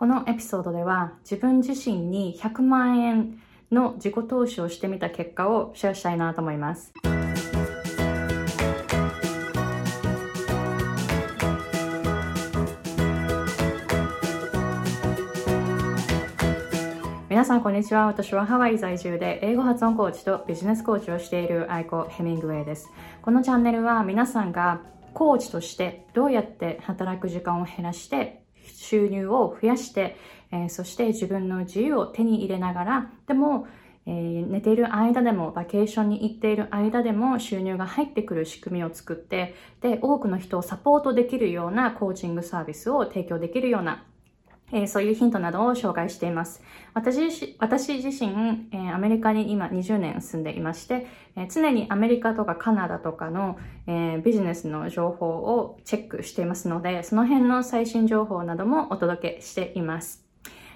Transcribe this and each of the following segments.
このエピソードでは自分自身に100万円の自己投資をしてみた結果をシェアしたいなと思います。皆さんこんにちは。私はハワイ在住で英語発音コーチとビジネスコーチをしているアイコ・ヘミングウェイです。このチャンネルは皆さんがコーチとしてどうやって働く時間を減らして収入を増やして、えー、そして自分の自由を手に入れながら、でも、えー、寝ている間でも、バケーションに行っている間でも収入が入ってくる仕組みを作って、で、多くの人をサポートできるようなコーチングサービスを提供できるようなえー、そういうヒントなどを紹介しています。私私自身、えー、アメリカに今20年住んでいまして、えー、常にアメリカとかカナダとかの、えビジネスの情報をチェックしていますので、その辺の最新情報などもお届けしています。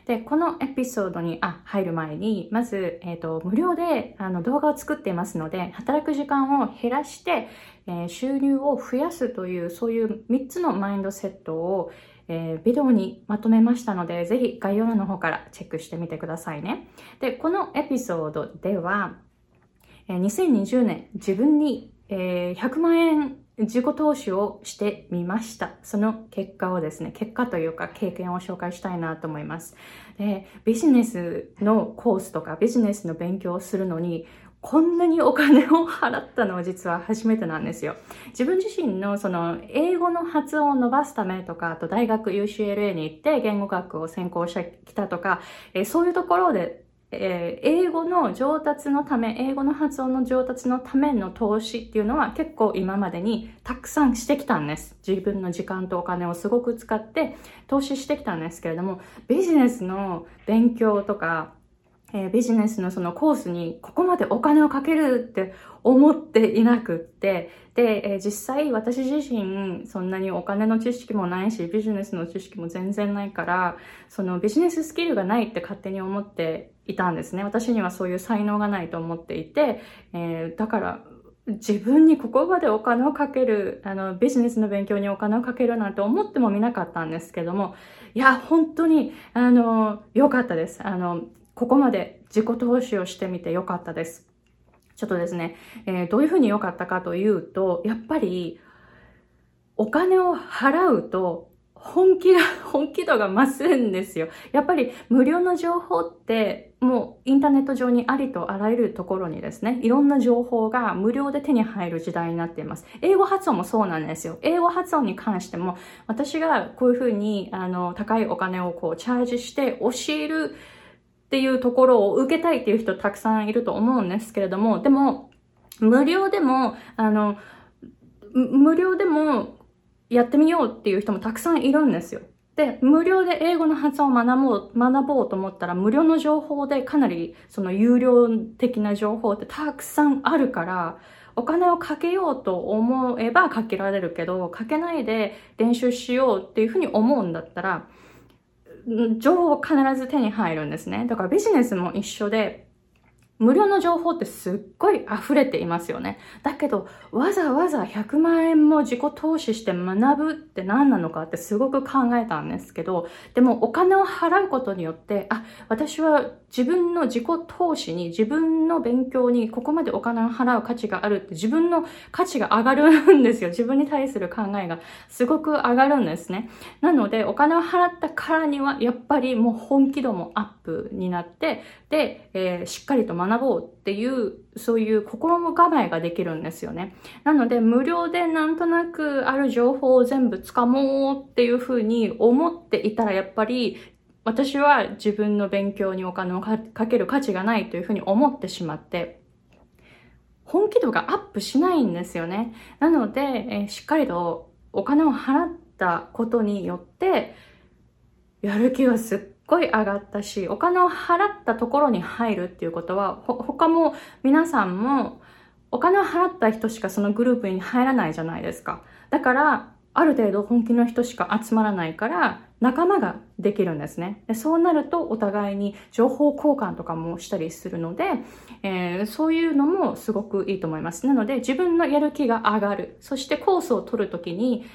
で、このエピソードにあ入る前に、まず、えっ、と、無料であの動画を作っていますので、働く時間を減らして、え収入を増やすという、そういう3つのマインドセットを、えー、ビデオにまとめましたので、ぜひ概要欄の方からチェックしてみてくださいね。で、このエピソードでは、え、2020年自分に、え、100万円自己投資をしてみました。その結果をですね、結果というか経験を紹介したいなと思います。で、ビジネスのコースとかビジネスの勉強をするのに、こんなにお金を払ったのは実は初めてなんですよ。自分自身のその英語の発音を伸ばすためとか、あと大学 UCLA に行って言語学を専攻してきたとか、え、そういうところで、えー、英語の上達のため、英語の発音の上達のための投資っていうのは結構今までにたくさんしてきたんです。自分の時間とお金をすごく使って投資してきたんですけれども、ビジネスの勉強とか、えー、ビジネスのそのコースにここまでお金をかけるって思っていなくって、で、えー、実際私自身そんなにお金の知識もないし、ビジネスの知識も全然ないから、そのビジネススキルがないって勝手に思っていたんですね。私にはそういう才能がないと思っていて、えー、だから自分にここまでお金をかける、あの、ビジネスの勉強にお金をかけるなんて思ってもみなかったんですけども、いや、本当に、あの、良かったです。あの、ここまで自己投資をしてみてよかったです。ちょっとですね、えー、どういうふうに良かったかというと、やっぱり、お金を払うと、本気が、本気度が増すんですよ。やっぱり無料の情報って、もうインターネット上にありとあらゆるところにですね、いろんな情報が無料で手に入る時代になっています。英語発音もそうなんですよ。英語発音に関しても、私がこういうふうに、あの、高いお金をこう、チャージして教えるっていうところを受けたいっていう人たくさんいると思うんですけれども、でも、無料でも、あの、無料でもやってみようっていう人もたくさんいるんですよ。で、無料で英語の発音を学ぼう、学ぼうと思ったら、無料の情報でかなりその有料的な情報ってたくさんあるから、お金をかけようと思えばかけられるけど、かけないで練習しようっていうふうに思うんだったら、情報必ず手に入るんですね。だからビジネスも一緒で、無料の情報ってすっごい溢れていますよね。だけど、わざわざ100万円も自己投資して学ぶって何なのかってすごく考えたんですけど、でもお金を払うことによって、あ、私は自分の自己投資に、自分の勉強にここまでお金を払う価値があるって自分の価値が上がるんですよ。自分に対する考えがすごく上がるんですね。なので、お金を払ったからには、やっぱりもう本気度もアップになって、で、えー、しっかりと学ぼうっていう、そういう心の構えができるんですよね。なので、無料でなんとなくある情報を全部掴もうっていうふうに思っていたら、やっぱり私は自分の勉強にお金をかける価値がないというふうに思ってしまって、本気度がアップしないんですよね。なので、えー、しっかりとお金を払ったことによって、やる気がすっごい上がったし、お金を払ったところに入るっていうことは、ほ他も皆さんもお金を払った人しかそのグループに入らないじゃないですか。だから、ある程度本気の人しか集まらないから、仲間ができるんですねで。そうなるとお互いに情報交換とかもしたりするので、えー、そういうのもすごくいいと思います。なので自分のやる気が上がる。そしてコースを取るときに、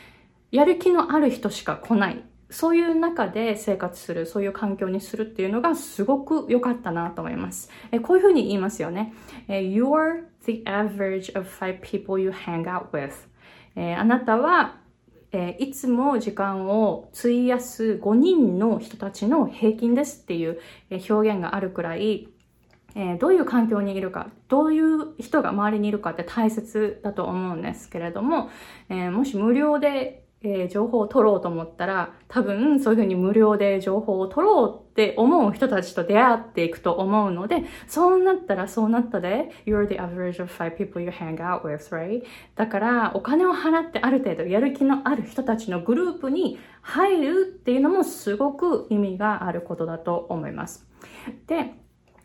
やる気のある人しか来ない。そういう中で生活する、そういう環境にするっていうのがすごく良かったなと思います。えこういうふうに言いますよね。You're the average of five people you hang out with. えあなたは、えいつも時間を費やす5人の人たちの平均ですっていう表現があるくらい、えどういう環境にいるか、どういう人が周りにいるかって大切だと思うんですけれども、えもし無料でえー、情報を取ろうと思ったら、多分そういうふうに無料で情報を取ろうって思う人たちと出会っていくと思うので、そうなったらそうなったで、you're the average of five people you hang out with, right? だから、お金を払ってある程度やる気のある人たちのグループに入るっていうのもすごく意味があることだと思います。で、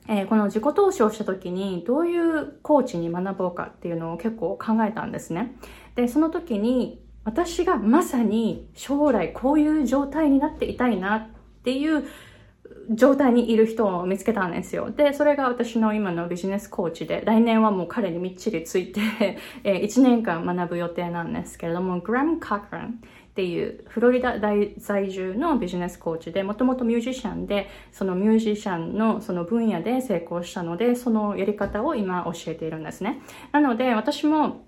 えー、この自己投資をした時にどういうコーチに学ぼうかっていうのを結構考えたんですね。で、その時に私がまさに将来こういう状態になっていたいなっていう状態にいる人を見つけたんですよ。で、それが私の今のビジネスコーチで、来年はもう彼にみっちりついて え1年間学ぶ予定なんですけれども、グラム・カクランっていうフロリダ在住のビジネスコーチで、もともとミュージシャンで、そのミュージシャンのその分野で成功したので、そのやり方を今教えているんですね。なので、私も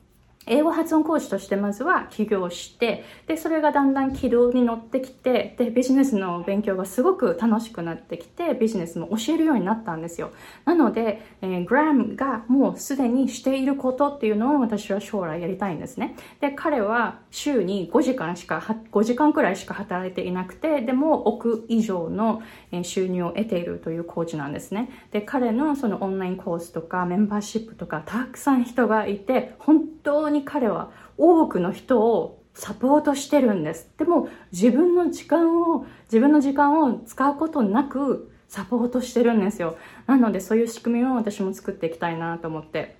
英語発音講師としてまずは起業して、で、それがだんだん軌道に乗ってきて、で、ビジネスの勉強がすごく楽しくなってきて、ビジネスも教えるようになったんですよ。なので、えー、グラムがもうすでにしていることっていうのを私は将来やりたいんですね。で、彼は週に5時間しか、5時間くらいしか働いていなくて、でも億以上の収入を得ているというコーチなんですね。で、彼のそのオンラインコースとかメンバーシップとかたくさん人がいて、本当に彼は多くの人をサポートしてるんです。でも自分の時間を、自分の時間を使うことなくサポートしてるんですよ。なのでそういう仕組みを私も作っていきたいなと思って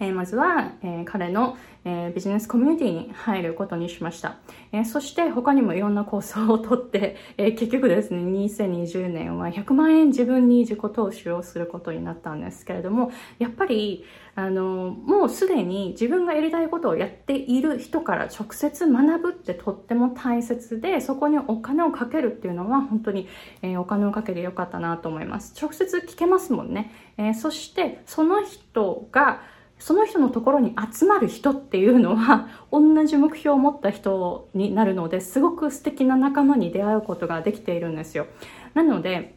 え、まずは、え、彼の、え、ビジネスコミュニティに入ることにしました。えそして他にもいろんなコースを取って、え結局ですね、2020年は100万円自分に自己投資をすることになったんですけれども、やっぱり、あの、もうすでに自分がやりたいことをやっている人から直接学ぶってとっても大切で、そこにお金をかけるっていうのは本当に、えお金をかけてよかったなと思います。直接聞けますもんね。えそしてその人が、その人のところに集まる人っていうのは 同じ目標を持った人になるのですごく素敵な仲間に出会うことができているんですよ。なので、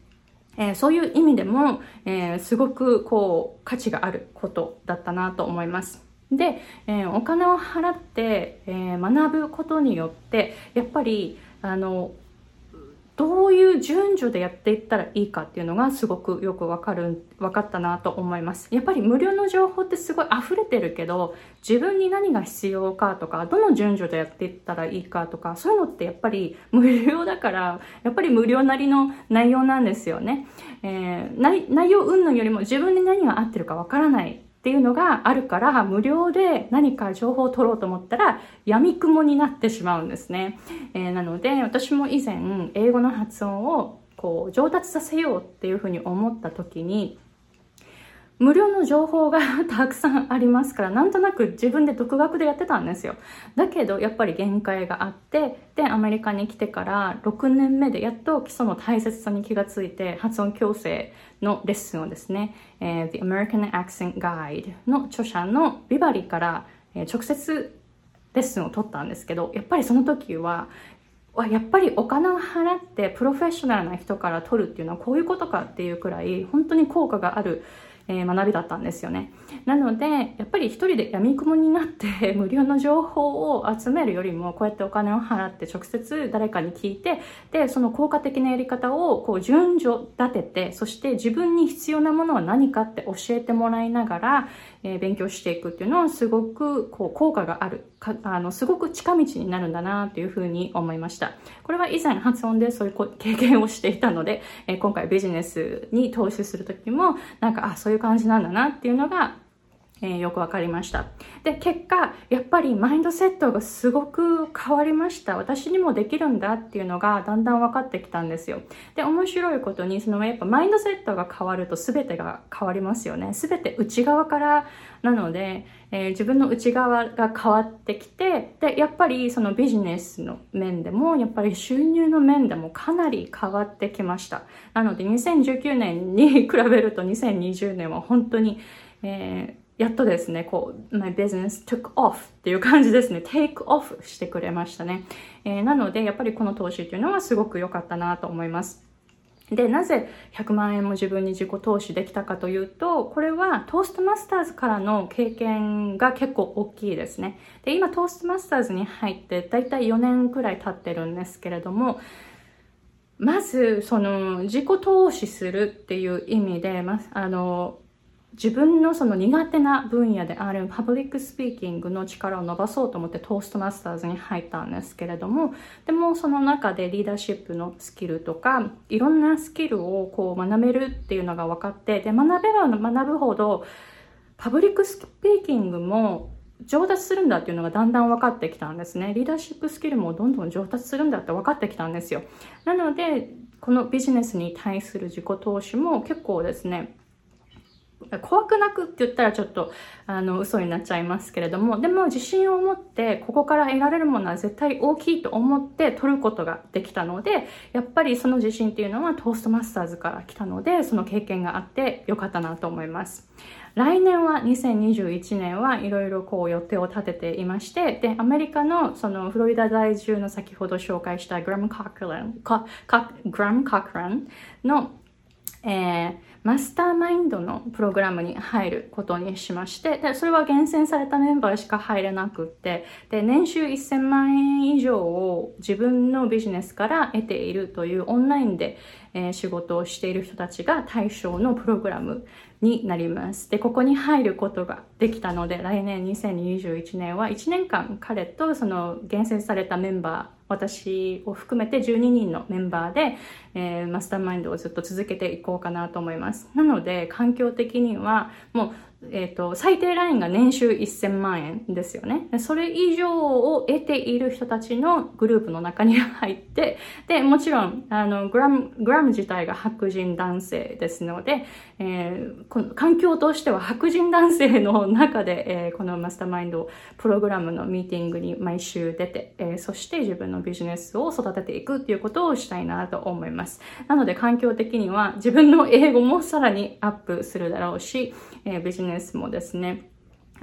えー、そういう意味でも、えー、すごくこう価値があることだったなと思います。で、えー、お金を払って、え学ぶことによってやっぱりあのどういう順序でやっていったらいいかっていうのがすごくよくわかる、分かったなと思います。やっぱり無料の情報ってすごい溢れてるけど、自分に何が必要かとか、どの順序でやっていったらいいかとか、そういうのってやっぱり無料だから、やっぱり無料なりの内容なんですよね。えー、内容云々よりも自分に何が合ってるかわからないっていうのがあるから無料で何か情報を取ろうと思ったら闇雲になってしまうんですね、えー、なので私も以前英語の発音をこう上達させようっていうふうに思った時に無料の情報が たくさんありますから、なんとなく自分で独学でやってたんですよ。だけど、やっぱり限界があって、で、アメリカに来てから6年目でやっと基礎の大切さに気がついて、発音矯正のレッスンをですね、The American Accent Guide の著者のビバリから、直接レッスンを取ったんですけど、やっぱりその時は、やっぱりお金を払ってプロフェッショナルな人から取るっていうのはこういうことかっていうくらい本当に効果があるえー、学びだったんですよね。なので、やっぱり一人で闇雲になって 無料の情報を集めるよりも、こうやってお金を払って直接誰かに聞いて、で、その効果的なやり方をこう順序立てて、そして自分に必要なものは何かって教えてもらいながら、えー、勉強していくっていうのはすごくこう効果があるかあのすごく近道になるんだなというふうに思いましたこれは以前発音でそういう経験をしていたので、えー、今回ビジネスに投資する時もなんかあそういう感じなんだなっていうのがえー、よくわかりました。で、結果、やっぱりマインドセットがすごく変わりました。私にもできるんだっていうのがだんだん分かってきたんですよ。で、面白いことに、そのやっぱマインドセットが変わると全てが変わりますよね。全て内側からなので、えー、自分の内側が変わってきて、で、やっぱりそのビジネスの面でも、やっぱり収入の面でもかなり変わってきました。なので、2019年に比べると2020年は本当に、えーやっとですね、こう、my business took off っていう感じですね。take off してくれましたね。えー、なので、やっぱりこの投資っていうのはすごく良かったなと思います。で、なぜ100万円も自分に自己投資できたかというと、これはトーストマスターズからの経験が結構大きいですね。で、今トーストマスターズに入ってだいたい4年くらい経ってるんですけれども、まず、その、自己投資するっていう意味で、ま、あの、自分のその苦手な分野であるパブリックスピーキングの力を伸ばそうと思ってトーストマスターズに入ったんですけれどもでもその中でリーダーシップのスキルとかいろんなスキルをこう学べるっていうのが分かってで学べば学ぶほどパブリックスピーキングも上達するんだっていうのがだんだん分かってきたんですね。リーダーシップスキルもどんどん上達するんだって分かってきたんですよ。なので、このビジネスに対する自己投資も結構ですね、怖くなくって言ったらちょっとあの嘘になっちゃいますけれどもでも自信を持ってここから得られるものは絶対大きいと思って取ることができたのでやっぱりその自信っていうのはトーストマスターズから来たのでその経験があってよかったなと思います。来年は2021年はいろいろこう予定を立てていましてでアメリカのそのフロリダ在住の先ほど紹介したグラム・カクラングラム・カクランのえー、マスターマインドのプログラムに入ることにしまして、で、それは厳選されたメンバーしか入れなくって、で、年収1000万円以上を自分のビジネスから得ているというオンラインで、えー、仕事をしている人たちが対象のプログラムになります。で、ここに入ることができたので、来年2021年は1年間彼とその厳選されたメンバー、私を含めて12人のメンバーで、えー、マスターマインドをずっと続けていこうかなと思います。なので、環境的には、もうえっ、ー、と、最低ラインが年収1000万円ですよね。それ以上を得ている人たちのグループの中に入って、で、もちろん、あの、グラム、グラム自体が白人男性ですので、えー、この環境としては白人男性の中で、えー、このマスターマインドプログラムのミーティングに毎週出て、えー、そして自分のビジネスを育てていくっていうことをしたいなと思います。なので、環境的には自分の英語もさらにアップするだろうし、えー、ビジネスもですね、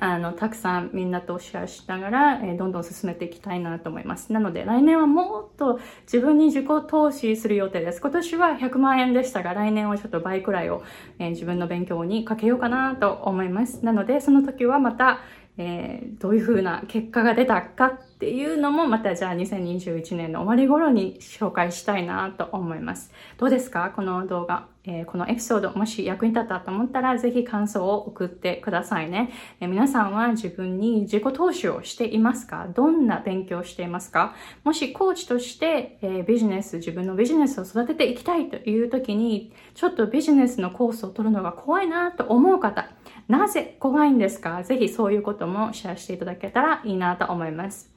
あの、たくさんみんなとシェアしながら、えー、どんどん進めていきたいなと思います。なので、来年はもっと自分に自己投資する予定です。今年は100万円でしたが、来年はちょっと倍くらいを、えー、自分の勉強にかけようかなと思います。なので、その時はまた、えー、どういう風な結果が出たかっていうのもまたじゃあ2021年の終わり頃に紹介したいなと思います。どうですか？この動画、えー、このエピソードもし役に立ったと思ったらぜひ感想を送ってくださいね、えー、皆さんは自分に自己投資をしていますか？どんな勉強をしていますか？もしコーチとして、えビジネス、自分のビジネスを育てていきたいという時にちょっとビジネスのコースを取るのが怖いなと思う方なぜ怖いんですか？ぜひそういうこともシェアしていただけたらいいなと思います。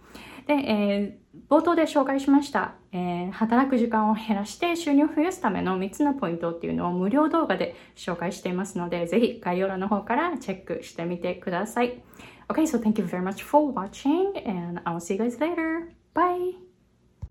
で、えー、冒頭で紹介しました、えー、働く時間を減らして収入を増やすための3つのポイントっていうのを無料動画で紹介していますので、ぜひ概要欄の方からチェックしてみてください。Okay, so thank you very much for watching and I'll see you guys later. Bye!